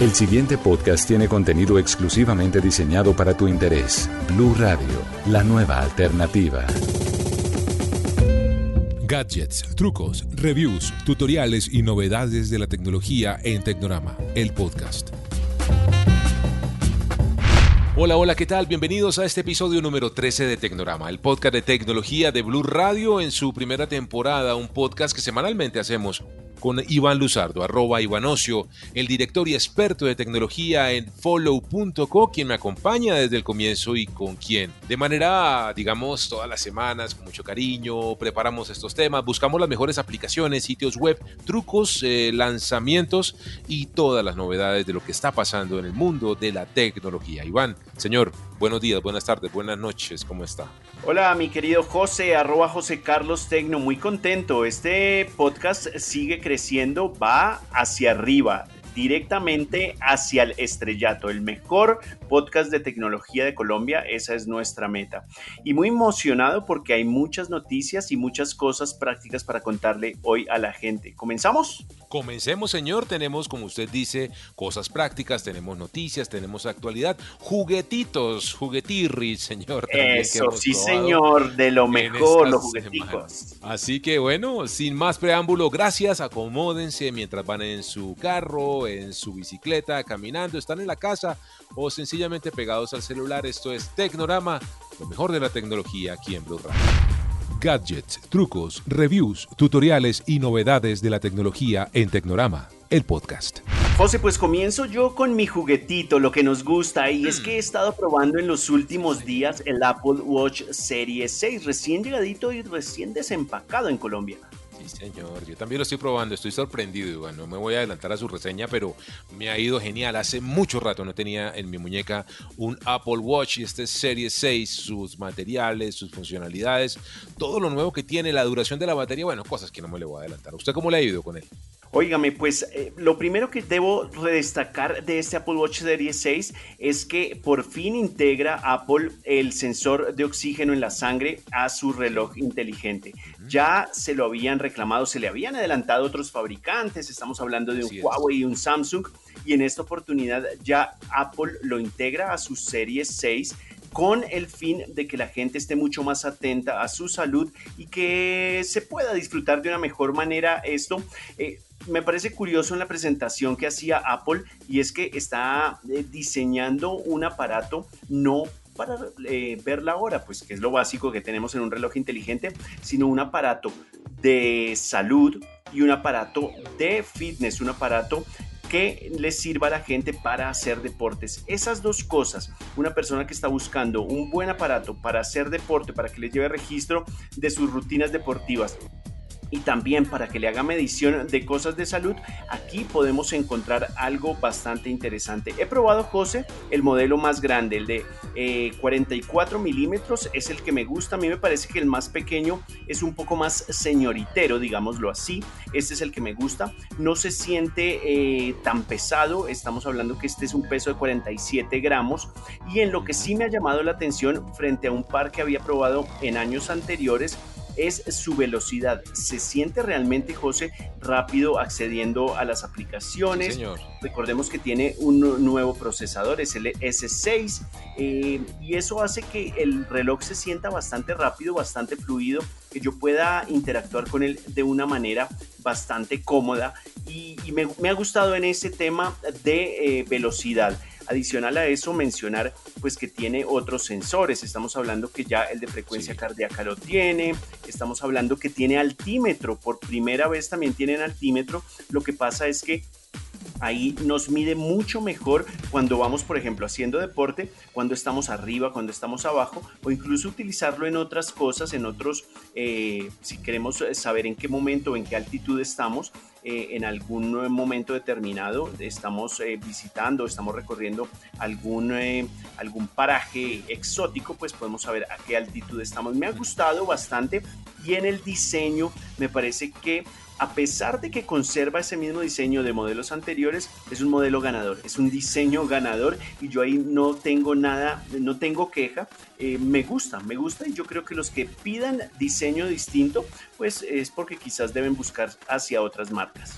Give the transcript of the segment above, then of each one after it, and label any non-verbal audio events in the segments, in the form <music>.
El siguiente podcast tiene contenido exclusivamente diseñado para tu interés. Blue Radio, la nueva alternativa. Gadgets, trucos, reviews, tutoriales y novedades de la tecnología en Tecnorama, el podcast. Hola, hola, ¿qué tal? Bienvenidos a este episodio número 13 de Tecnorama, el podcast de tecnología de Blue Radio en su primera temporada, un podcast que semanalmente hacemos con Iván Luzardo, arroba Iván el director y experto de tecnología en follow.co, quien me acompaña desde el comienzo y con quien, de manera, digamos, todas las semanas, con mucho cariño, preparamos estos temas, buscamos las mejores aplicaciones, sitios web, trucos, eh, lanzamientos y todas las novedades de lo que está pasando en el mundo de la tecnología. Iván, señor, buenos días, buenas tardes, buenas noches, ¿cómo está? Hola, mi querido José, arroba José Carlos Tecno, muy contento. Este podcast sigue creciendo, va hacia arriba directamente hacia el estrellato, el mejor podcast de tecnología de Colombia, esa es nuestra meta. Y muy emocionado porque hay muchas noticias y muchas cosas prácticas para contarle hoy a la gente. ¿Comenzamos? Comencemos, señor. Tenemos, como usted dice, cosas prácticas, tenemos noticias, tenemos actualidad, juguetitos, juguetirris, señor. Eso, sí, señor, de lo mejor, los juguetitos. Así que bueno, sin más preámbulo, gracias, acomódense mientras van en su carro, en su bicicleta, caminando, están en la casa o sencillamente pegados al celular. Esto es Tecnorama, lo mejor de la tecnología aquí en Blue Radio. Gadgets, trucos, reviews, tutoriales y novedades de la tecnología en Tecnorama, el podcast. José, pues comienzo yo con mi juguetito, lo que nos gusta, y es que he estado probando en los últimos días el Apple Watch Series 6, recién llegadito y recién desempacado en Colombia señor. Yo también lo estoy probando, estoy sorprendido, Iván. No me voy a adelantar a su reseña, pero me ha ido genial. Hace mucho rato no tenía en mi muñeca un Apple Watch y este Serie 6, sus materiales, sus funcionalidades, todo lo nuevo que tiene, la duración de la batería, bueno, cosas que no me le voy a adelantar. ¿Usted cómo le ha ido con él? Óigame, pues eh, lo primero que debo redestacar de este Apple Watch Series 6 es que por fin integra Apple el sensor de oxígeno en la sangre a su reloj inteligente. Ya se lo habían reclamado, se le habían adelantado otros fabricantes, estamos hablando de un Huawei y un Samsung, y en esta oportunidad ya Apple lo integra a su Series 6 con el fin de que la gente esté mucho más atenta a su salud y que se pueda disfrutar de una mejor manera esto. Eh, me parece curioso en la presentación que hacía Apple y es que está eh, diseñando un aparato no para eh, ver la hora, pues que es lo básico que tenemos en un reloj inteligente, sino un aparato de salud y un aparato de fitness, un aparato que le sirva a la gente para hacer deportes. Esas dos cosas, una persona que está buscando un buen aparato para hacer deporte, para que le lleve registro de sus rutinas deportivas y también para que le haga medición de cosas de salud, aquí podemos encontrar algo bastante interesante. He probado, José, el modelo más grande, el de 44 eh, milímetros, es el que me gusta. A mí me parece que el más pequeño es un poco más señoritero, digámoslo así. Este es el que me gusta. No se siente eh, tan pesado. Estamos hablando que este es un peso de 47 gramos. Y en lo que sí me ha llamado la atención frente a un par que había probado en años anteriores, es su velocidad. Se siente realmente, José, rápido accediendo a las aplicaciones. Recordemos que tiene un nuevo procesador, es el S6, eh, y eso hace que el reloj se sienta bastante rápido, bastante fluido, que yo pueda interactuar con él de una manera bastante cómoda y, me, ha gustado en ese tema de eh, velocidad. Adicional a eso, mencionar pues que tiene otros sensores. Estamos hablando que ya el de frecuencia cardíaca lo tiene. Estamos hablando que tiene altímetro. Por primera vez también tienen altímetro. Lo que pasa es que ahí nos mide mucho mejor cuando vamos, por ejemplo, haciendo deporte, cuando estamos arriba, cuando estamos abajo, o incluso utilizarlo en otras cosas, en otros, eh, si queremos saber en qué momento o en qué altitud estamos, eh, en algún momento determinado, estamos eh, visitando, estamos recorriendo algún, algún paraje exótico, pues podemos saber a qué altitud estamos. Me ha gustado bastante y en el diseño me parece que a pesar de que conserva ese mismo diseño de modelos anteriores, es un modelo ganador, es un diseño ganador y yo ahí no tengo nada, no tengo queja, eh, me gusta, me gusta y yo creo que los que pidan diseño distinto, pues es porque quizás deben buscar hacia otras marcas.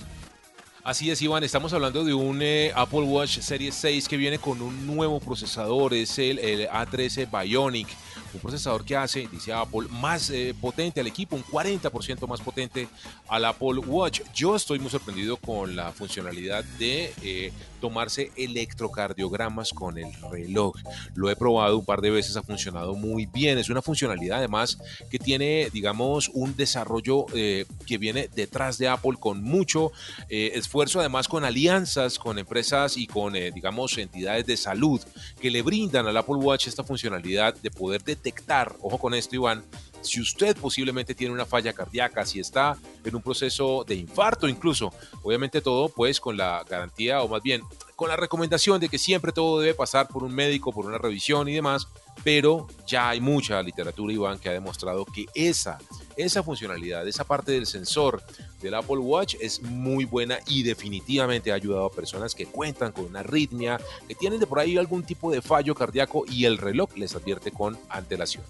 Así es, Iván, estamos hablando de un eh, Apple Watch Series 6 que viene con un nuevo procesador, es el, el A13 Bionic un procesador que hace, dice Apple, más eh, potente al equipo, un 40% más potente al Apple Watch. Yo estoy muy sorprendido con la funcionalidad de tomarse electrocardiogramas con el reloj. Lo he probado un par de veces, ha funcionado muy bien. Es una funcionalidad además que tiene, digamos, un desarrollo eh, que viene detrás de Apple con mucho esfuerzo, además con alianzas con empresas y con, digamos, entidades de salud que le brindan al Apple Watch esta funcionalidad de poder detectar, ojo con esto Iván, si usted posiblemente tiene una falla cardíaca, si está en un proceso de infarto incluso, obviamente todo pues con la garantía o más bien con la recomendación de que siempre todo debe pasar por un médico, por una revisión y demás, pero ya hay mucha literatura, Iván, que ha demostrado que esa, esa funcionalidad, esa parte del sensor del Apple Watch es muy buena y definitivamente ha ayudado a personas que cuentan con una arritmia, que tienen de por ahí algún tipo de fallo cardíaco y el reloj les advierte con antelación.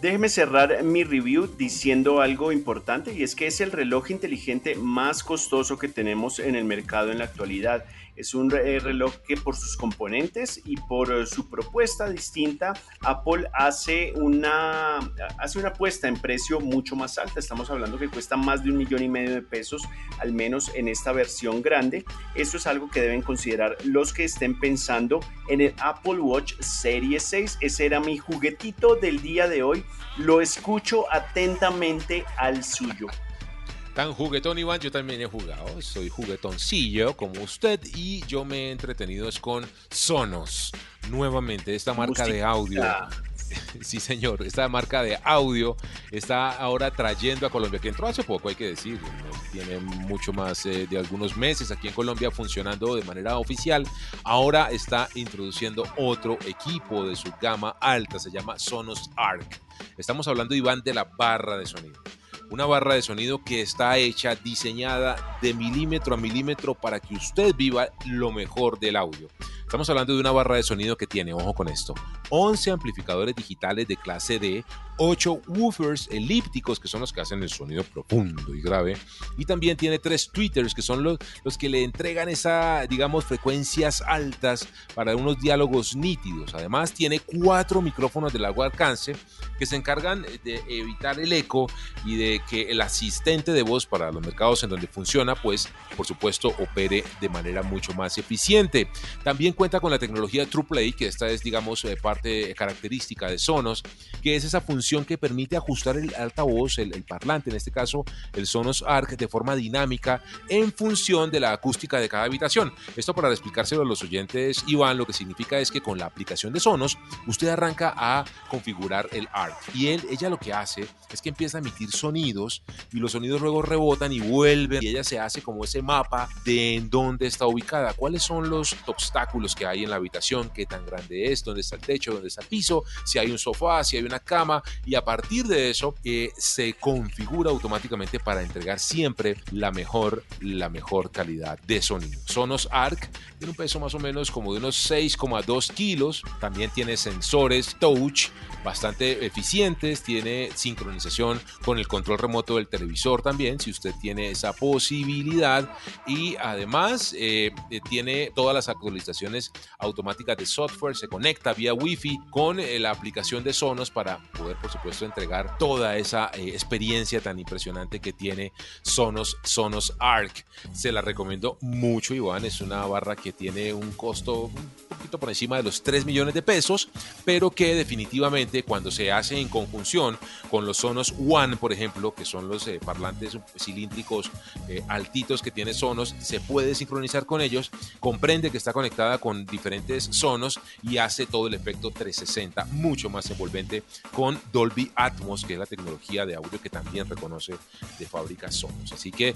Déjeme cerrar mi review diciendo algo importante y es que es el reloj inteligente más costoso que tenemos en el mercado en la actualidad. Es un reloj que por sus componentes y por eh, su propuesta distinta, Apple hace una, hace una apuesta en precio mucho más alta. Estamos hablando que cuesta más de un millón y medio de pesos, al menos en esta versión grande. Esto es algo que deben considerar los que estén pensando en el Apple Watch Series 6. Ese era mi juguetito del día de hoy. Lo escucho atentamente al suyo. Tan juguetón, Iván, yo también he jugado. Soy juguetoncillo como usted y yo me he entretenido es con Sonos. Nuevamente, esta marca de audio. Sí, señor, esta marca de audio está ahora trayendo a Colombia, que entró hace poco, hay que decir, tiene mucho más eh, de algunos meses aquí en Colombia funcionando de manera oficial. Ahora está introduciendo otro equipo de su gama alta, se llama Sonos Arc. Estamos hablando, Iván, de la barra de sonido una barra de sonido que está hecha, diseñada de milímetro a milímetro para que usted viva lo mejor del audio. Estamos hablando de una barra de sonido que tiene, ojo con esto, 11 amplificadores digitales de clase D, 8 woofers elípticos que son los que hacen el sonido profundo y grave, y también tiene 3 tweeters que son los, los que le entregan esa, digamos, frecuencias altas para unos diálogos nítidos. Además tiene 4 micrófonos de largo alcance que se encargan de evitar el eco y de que el asistente de voz para los mercados en donde funciona, pues por supuesto opere de manera mucho más eficiente. También cuenta con la tecnología TruePlay, que esta es, digamos, eh, parte característica de Sonos, que es esa función que permite ajustar el altavoz, el, el parlante, en este caso el Sonos Arc, de forma dinámica en función de la acústica de cada habitación. Esto para explicárselo a los oyentes, Iván, lo que significa es que con la aplicación de Sonos, usted arranca a configurar el Arc. Y él, ella lo que hace es que empieza a emitir sonidos y los sonidos luego rebotan y vuelven y ella se hace como ese mapa de en dónde está ubicada, cuáles son los obstáculos que hay en la habitación, qué tan grande es, dónde está el techo, dónde está el piso, si hay un sofá, si hay una cama y a partir de eso eh, se configura automáticamente para entregar siempre la mejor, la mejor calidad de sonido. Sonos Arc tiene un peso más o menos como de unos 6,2 kilos, también tiene sensores touch bastante eficientes, tiene sincronización con el control remoto del televisor también, si usted tiene esa posibilidad y además eh, tiene todas las actualizaciones automáticas de software, se conecta vía Wi-Fi con eh, la aplicación de Sonos para poder, por supuesto, entregar toda esa eh, experiencia tan impresionante que tiene Sonos, Sonos Arc. Se la recomiendo mucho, Iván. Es una barra que tiene un costo un poquito por encima de los 3 millones de pesos, pero que definitivamente cuando se hace en conjunción con los Sonos One, por ejemplo, que son los eh, parlantes cilíndricos altitos que tiene Sonos, se puede sincronizar con ellos, comprende que está conectada con diferentes sonos y hace todo el efecto 360 mucho más envolvente con Dolby Atmos, que es la tecnología de audio que también reconoce de fábrica Sonos. Así que,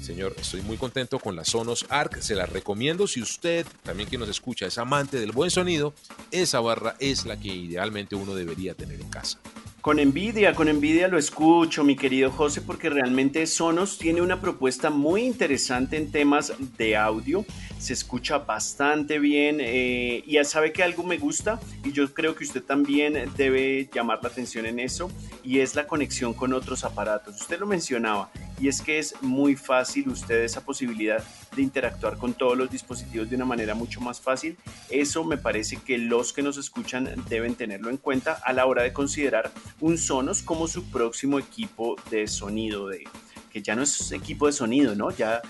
señor, estoy muy contento con la Sonos Arc, se la recomiendo si usted, también que nos escucha, es amante del buen sonido, esa barra es la que idealmente uno debería tener en casa. Con envidia, con envidia lo escucho, mi querido José, porque realmente Sonos tiene una propuesta muy interesante en temas de audio. Se escucha bastante bien eh, y ya sabe que algo me gusta y yo creo que usted también debe llamar la atención en eso y es la conexión con otros aparatos. Usted lo mencionaba, y es que es muy fácil usted esa posibilidad de interactuar con todos los dispositivos de una manera mucho más fácil. Eso me parece que los que nos escuchan deben tenerlo en cuenta a la hora de considerar un Sonos como su próximo equipo de sonido de que ya no es equipo de sonido, ¿no? Ya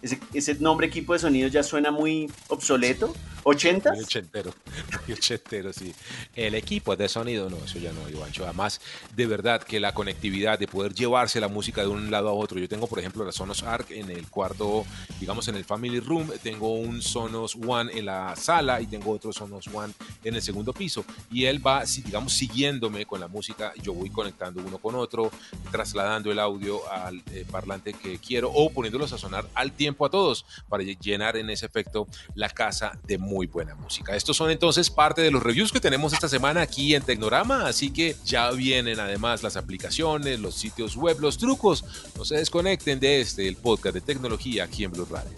ese, ese nombre equipo de sonido ya suena muy obsoleto ¿80? Muy ochentero, <laughs> muy ochentero, sí. El equipo de sonido, no, eso ya no, Ivancho. Además, de verdad que la conectividad, de poder llevarse la música de un lado a otro. Yo tengo, por ejemplo, la Sonos Arc en el cuarto, digamos, en el Family Room. Tengo un Sonos One en la sala y tengo otro Sonos One en el segundo piso. Y él va, digamos, siguiéndome con la música. Yo voy conectando uno con otro, trasladando el audio al eh, parlante que quiero o poniéndolos a sonar al tiempo a todos para llenar en ese efecto la casa de música muy buena música. Estos son entonces parte de los reviews que tenemos esta semana aquí en Tecnorama, así que ya vienen además las aplicaciones, los sitios web, los trucos. No se desconecten de este, el podcast de tecnología aquí en Blue Radio.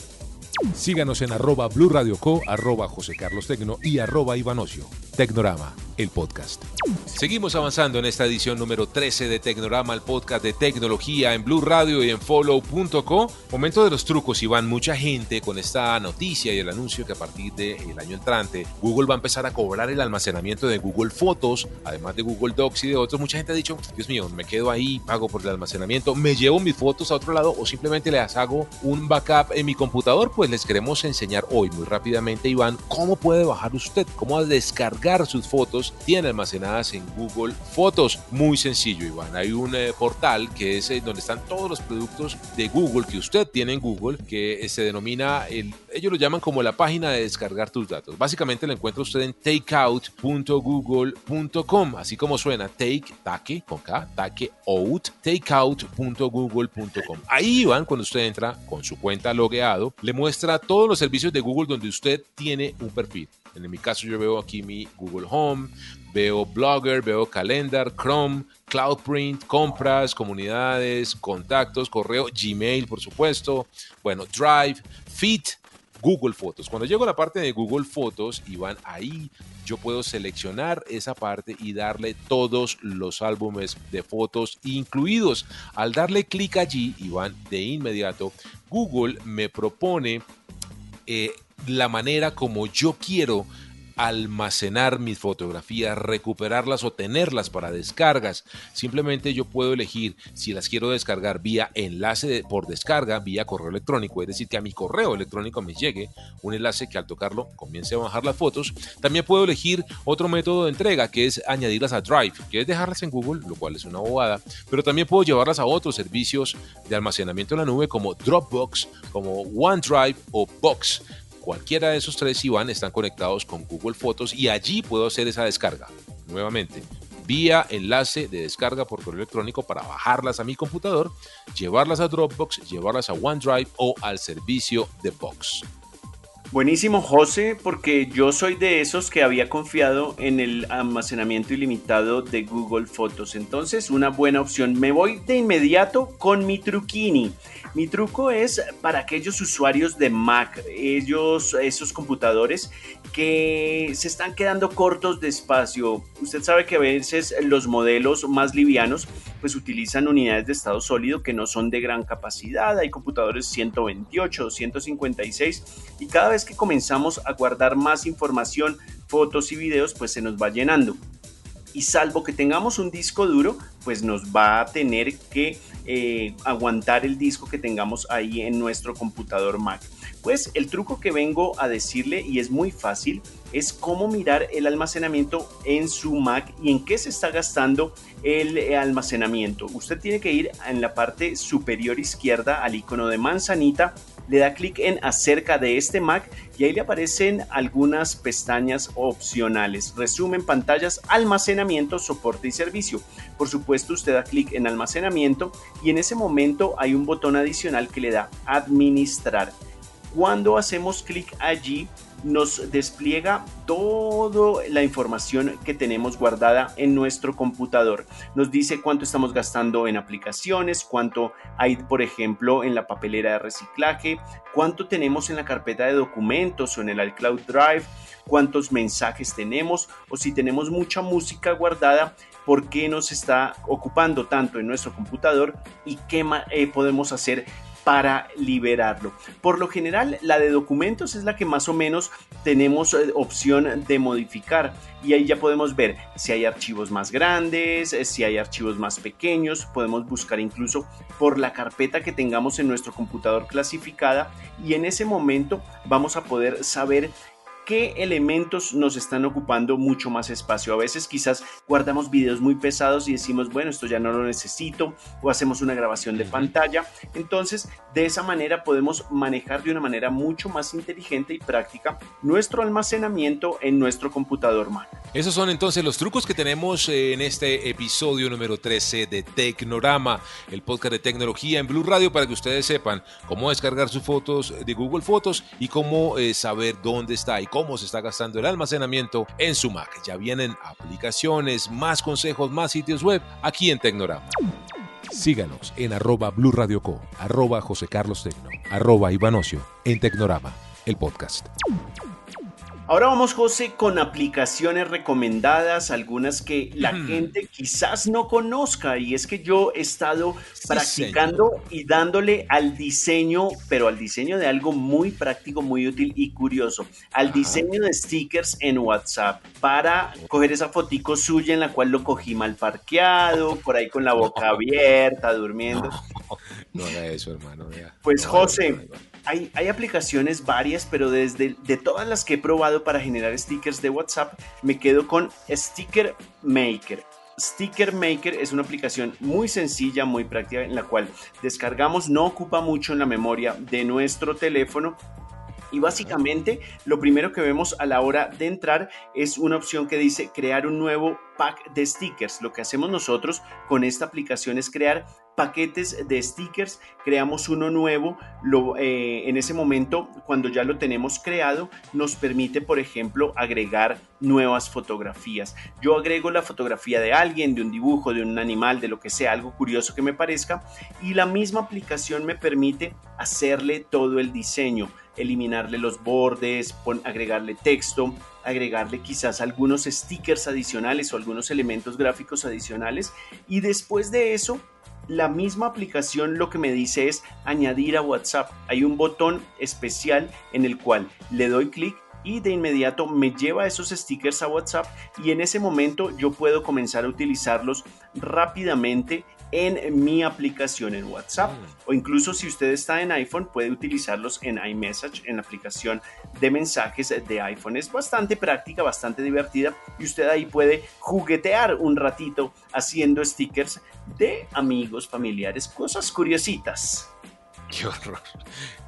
Síganos en arroba Blue Radio Co, arroba José Carlos Tecno y arroba Ivanocio. Tecnorama el podcast. Seguimos avanzando en esta edición número 13 de Tecnorama, el podcast de tecnología en Blue Radio y en follow.co. Momento de los trucos, Iván. Mucha gente con esta noticia y el anuncio que a partir del año entrante Google va a empezar a cobrar el almacenamiento de Google Fotos, además de Google Docs y de otros. Mucha gente ha dicho, Dios mío, me quedo ahí, pago por el almacenamiento, me llevo mis fotos a otro lado o simplemente les hago un backup en mi computador. Pues les queremos enseñar hoy muy rápidamente, Iván, cómo puede bajar usted, cómo descargar sus fotos tiene almacenadas en Google Fotos. Muy sencillo, Iván. Hay un eh, portal que es eh, donde están todos los productos de Google que usted tiene en Google, que eh, se denomina, el, ellos lo llaman como la página de descargar tus datos. Básicamente lo encuentra usted en takeout.google.com, así como suena, take, take, con K, take out, takeout.google.com. Ahí, Iván, cuando usted entra con su cuenta logueado, le muestra todos los servicios de Google donde used tiene un perfil. En mi caso yo veo aquí mi Google Home, veo Blogger, veo Calendar, Chrome, CloudPrint, compras, comunidades, contactos, correo, Gmail, por supuesto, bueno, Drive, Fit, Google Fotos. Cuando llego a la parte de Google Fotos y van ahí, yo puedo seleccionar esa parte y darle todos los álbumes de fotos incluidos. Al darle clic allí y van de inmediato, Google me propone eh, la manera como yo quiero almacenar mis fotografías, recuperarlas o tenerlas para descargas. Simplemente yo puedo elegir si las quiero descargar vía enlace por descarga, vía correo electrónico, es decir, que a mi correo electrónico me llegue un enlace que al tocarlo comience a bajar las fotos. También puedo elegir otro método de entrega que es añadirlas a Drive, que es dejarlas en Google, lo cual es una bobada, pero también puedo llevarlas a otros servicios de almacenamiento en la nube como Dropbox, como OneDrive o Box. Cualquiera de esos tres Iván están conectados con Google Fotos y allí puedo hacer esa descarga. Nuevamente, vía enlace de descarga por correo electrónico para bajarlas a mi computador, llevarlas a Dropbox, llevarlas a OneDrive o al servicio de Box. Buenísimo, José, porque yo soy de esos que había confiado en el almacenamiento ilimitado de Google Fotos. Entonces, una buena opción. Me voy de inmediato con mi truquini. Mi truco es para aquellos usuarios de Mac, ellos, esos computadores que se están quedando cortos de espacio. Usted sabe que a veces los modelos más livianos pues utilizan unidades de estado sólido que no son de gran capacidad. Hay computadores 128, 156 y cada vez que comenzamos a guardar más información, fotos y videos, pues se nos va llenando y salvo que tengamos un disco duro, pues nos va a tener que eh, aguantar el disco que tengamos ahí en nuestro computador Mac. Pues el truco que vengo a decirle, y es muy fácil, es cómo mirar el almacenamiento en su Mac y en qué se está gastando el almacenamiento. Usted tiene que ir en la parte superior izquierda al icono de manzanita le da clic en acerca de este Mac y ahí le aparecen algunas pestañas opcionales. Resumen, pantallas, almacenamiento, soporte y servicio. Por supuesto, usted da clic en almacenamiento y en ese momento hay un botón adicional que le da administrar. Cuando hacemos clic allí, nos despliega toda la información que tenemos guardada en nuestro computador. Nos dice cuánto estamos gastando en aplicaciones, cuánto hay, por ejemplo, en la papelera de reciclaje, cuánto tenemos en la carpeta de documentos o en el iCloud Drive, cuántos mensajes tenemos o si tenemos mucha música guardada, por qué nos está ocupando tanto en nuestro computador y qué eh, podemos hacer para liberarlo. Por lo general, la de documentos es la que más o menos tenemos eh, opción de modificar. Y ahí ya podemos ver si hay archivos más grandes, eh, si hay archivos más pequeños, podemos buscar incluso por la carpeta que tengamos en nuestro computador clasificada. Y en ese momento vamos a poder saber qué elementos nos están ocupando mucho más espacio. A veces quizás guardamos videos muy pesados y decimos, bueno, esto ya no lo necesito, o hacemos una grabación de pantalla. Entonces, de esa manera podemos manejar de una manera mucho más inteligente y práctica nuestro almacenamiento en nuestro computador Mac. Esos son entonces los trucos que tenemos en este episodio número 13 de Tecnorama, el podcast de tecnología en Blue Radio para que ustedes sepan cómo descargar sus fotos de Google Fotos y cómo eh, saber dónde está y cómo cómo se está gastando el almacenamiento en su Mac. Ya vienen aplicaciones, más consejos, más sitios web aquí en Tecnorama. Síganos en arroba Blue Co, arroba José Carlos Tecno, arroba Ivanocio en Tecnorama, el podcast. Ahora vamos, José, con aplicaciones recomendadas, algunas que la gente quizás no conozca. Y es que yo he estado practicando y dándole al diseño, pero al diseño de algo muy práctico, muy útil y curioso, al diseño de stickers en WhatsApp para coger esa fotico suya en la cual lo cogí mal parqueado, por ahí con la boca <laughs> abierta, durmiendo. No, haga eso, hermano. Pues, José hay, aplicaciones varias, pero desde de todas las que he probado para generar stickers de WhatsApp, me quedo con Sticker Maker. Sticker Maker es una aplicación muy sencilla, muy práctica, en la cual descargamos, no ocupa mucho en la memoria de nuestro teléfono y básicamente lo primero que vemos a la hora de entrar es una opción que dice crear un nuevo pack de stickers. Lo que hacemos nosotros con esta aplicación es crear paquetes de stickers, creamos uno nuevo, lo, eh, en ese momento cuando ya lo tenemos creado nos permite por ejemplo agregar nuevas fotografías. Yo agrego la fotografía de alguien, de un dibujo, de un animal, de lo que sea, algo curioso que me parezca y la misma aplicación me permite hacerle todo el diseño eliminarle los bordes, agregarle texto, agregarle quizás algunos stickers adicionales o algunos elementos gráficos adicionales y después de eso la misma aplicación lo que me dice es añadir a WhatsApp. Hay un botón especial en el cual le doy clic y de inmediato me lleva esos stickers a WhatsApp y en ese momento yo puedo comenzar a utilizarlos rápidamente en mi aplicación en WhatsApp mm. o incluso si usted está en iPhone puede utilizarlos en iMessage en la aplicación de mensajes de iPhone. Es bastante práctica, bastante divertida y usted ahí puede juguetear un ratito haciendo stickers de amigos, familiares, cosas curiositas. <laughs> Qué horror.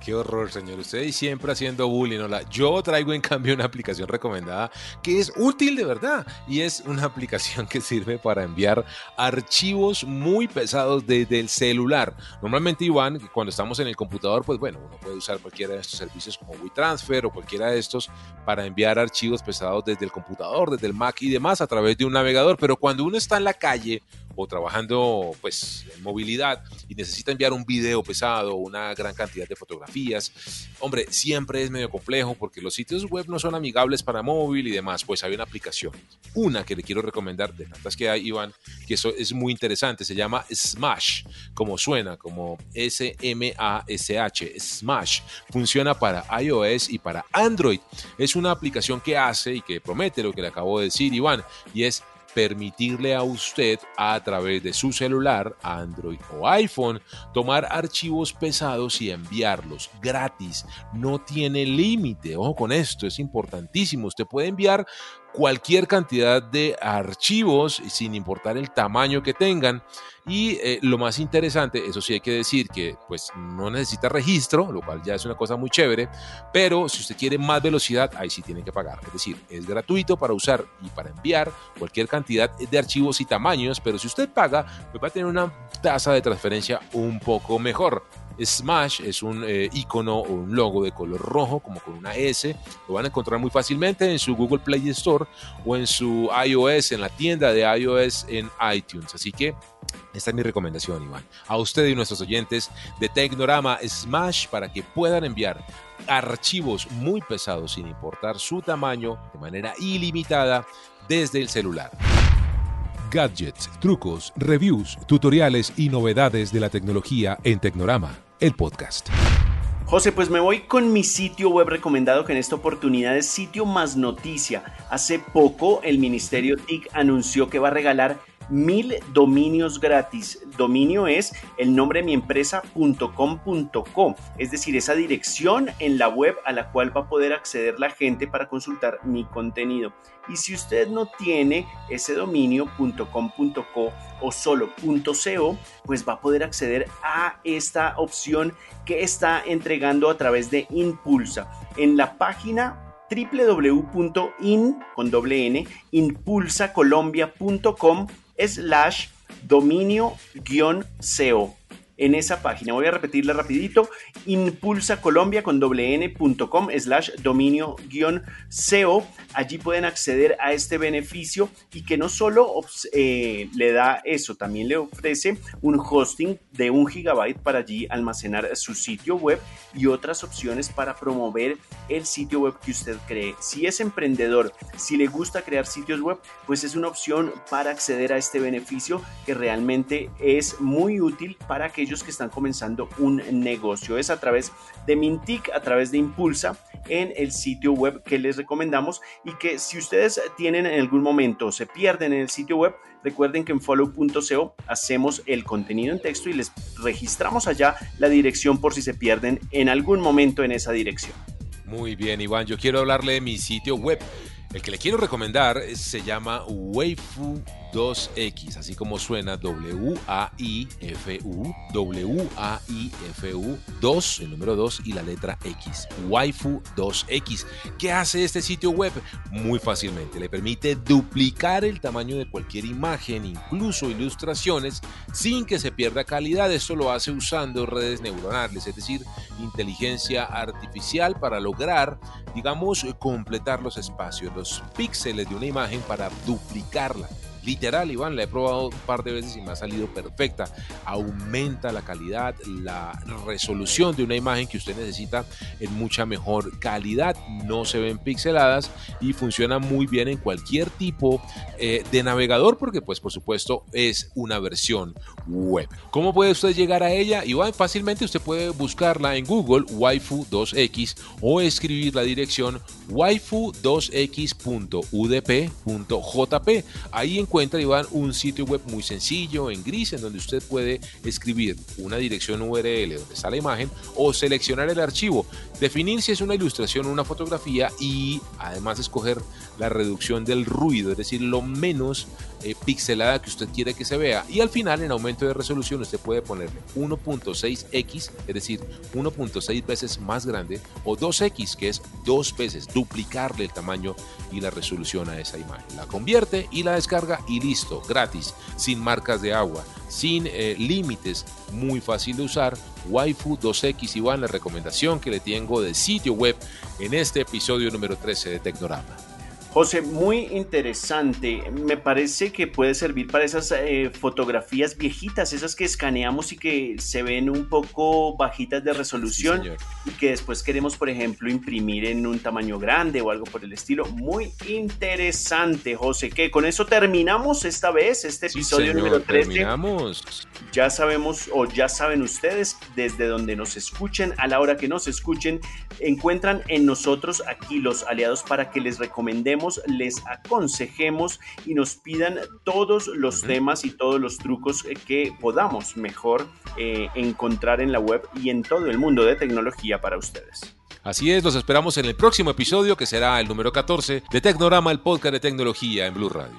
Qué horror, señor. Usted siempre haciendo bullying. Hola. Yo traigo en cambio una aplicación recomendada que es útil de verdad y es una aplicación que sirve para enviar archivos muy pesados desde el celular. Normalmente, Iván, cuando estamos en el computador, pues bueno, uno puede usar cualquiera de estos servicios como WeTransfer o cualquiera de estos para enviar archivos pesados desde el computador, desde el Mac y demás a través de un navegador. Pero cuando uno está en la calle trabajando pues en movilidad y necesita enviar un video pesado, una gran cantidad de fotografías, hombre, siempre es medio complejo porque los sitios web no son amigables para móvil y demás, pues hay una aplicación, una que le quiero recomendar de tantas que hay, Iván, que eso es muy interesante, se llama Smash, como suena, como S-M-A-S-H, Smash, funciona para iOS y para Android, es una aplicación que hace y que promete lo que le acabo de decir, Iván, y es permitirle a usted a través de su celular, Android o iPhone, tomar archivos pesados y enviarlos gratis. No tiene límite. Ojo con esto, es importantísimo. Usted puede enviar cualquier cantidad de archivos sin importar el tamaño que tengan. Y eh, lo más interesante, eso sí hay que decir que pues no necesita registro, lo cual ya es una cosa muy chévere, pero si usted quiere más velocidad, ahí sí tiene que pagar. Es decir, es gratuito para usar y para enviar cualquier cantidad de archivos y tamaños, pero si usted paga, pues va a tener una tasa de transferencia un poco mejor. Smash es un eh, icono o un logo de color rojo, como con una S. Lo van a encontrar muy fácilmente en su Google Play Store o en su iOS, en la tienda de iOS en iTunes. Así que esta es mi recomendación, Iván. A usted y nuestros oyentes de Tecnorama Smash para que puedan enviar archivos muy pesados sin importar su tamaño de manera ilimitada desde el celular. Gadgets, trucos, reviews, tutoriales y novedades de la tecnología en Tecnorama, el podcast. José, pues me voy con mi sitio web recomendado que en esta oportunidad es Sitio Más Noticia. Hace poco el Ministerio TIC anunció que va a regalar mil dominios gratis. Dominio es el nombre de mi empresa.com.co, es decir, esa dirección en la web a la cual va a poder acceder la gente para consultar mi contenido. Y si usted no tiene ese dominio.com.co o solo .co, pues va a poder acceder a esta opción que está entregando a través de Impulsa. En la página www.in con doble n impulsacolombia.com slash dominio-seo en esa página. Voy a repetirla rapidito, impulsacolombia con doble n.com slash dominio guion SEO. Allí pueden acceder a este beneficio y que no solo eh, le da eso, también le ofrece un hosting de un gigabyte para allí almacenar su sitio web y otras opciones para promover el sitio web que usted cree. Si es emprendedor, si le gusta crear sitios web, pues es una opción para acceder a este beneficio que realmente es muy útil para aquellos que están comenzando un negocio. Es a través de Mintic, a través de Impulsa, en el sitio web que les recomendamos y que si ustedes tienen en algún momento, se pierden en el sitio web, recuerden que en follow.co hacemos el contenido en texto y les registramos allá la dirección por si se pierden en algún momento en esa dirección. Muy bien, Iván, yo quiero hablarle de mi sitio web. El que le quiero recomendar se llama Waifu 2X, así como suena W-A-I-F-U, W-A-I-F-U, 2, el número 2 y la letra X, Waifu 2X. ¿Qué hace este sitio web? Muy fácilmente, le permite duplicar el tamaño de cualquier imagen, incluso ilustraciones, sin que se pierda calidad. Esto lo hace usando redes neuronales, es decir, inteligencia artificial para lograr, digamos, completar los espacios, los píxeles de una imagen para duplicarla literal, Iván, la he probado un par de veces y me ha salido perfecta. Aumenta la calidad, la resolución de una imagen que usted necesita en mucha mejor calidad. No se ven pixeladas y funciona muy bien en cualquier tipo eh, de navegador porque, pues, por supuesto, es una versión web. ¿Cómo puede usted llegar a ella? Iván, fácilmente usted puede buscarla en Google, waifu 2x, o escribir la dirección waifu2x.udp.jp. Ahí en encuentra, Iván, un sitio web muy sencillo, en gris, en donde usted puede escribir una dirección URL donde está la imagen o seleccionar el archivo, definir si es una ilustración o una fotografía y además escoger la reducción del ruido, es decir, lo menos eh, pixelada que usted quiere que se vea. Y al final, en aumento de resolución, usted puede ponerle 1.6x, es decir, 1.6 veces más grande, o 2x, que es dos veces, duplicarle el tamaño y la resolución a esa imagen. La convierte y la descarga y listo, gratis, sin marcas de agua, sin eh, límites, muy fácil de usar. Waifu 2X Iván, la recomendación que le tengo de sitio web en este episodio número 13 de Tecnorama. José, muy interesante. Me parece que puede servir para esas eh, fotografías viejitas, esas que escaneamos y que se ven un poco bajitas de resolución y que después queremos, por ejemplo, imprimir en un tamaño grande o algo por el estilo. Muy interesante, José. Que con eso terminamos esta vez este episodio número 13. Terminamos. Ya sabemos o ya saben ustedes desde donde nos escuchen, a la hora que nos escuchen, encuentran en nosotros aquí los aliados para que les recomendemos les aconsejemos y nos pidan todos los temas y todos los trucos que podamos mejor eh, encontrar en la web y en todo el mundo de tecnología para ustedes. Así es, los esperamos en el próximo episodio que será el número 14 de Tecnorama, el podcast de tecnología en Blue Radio.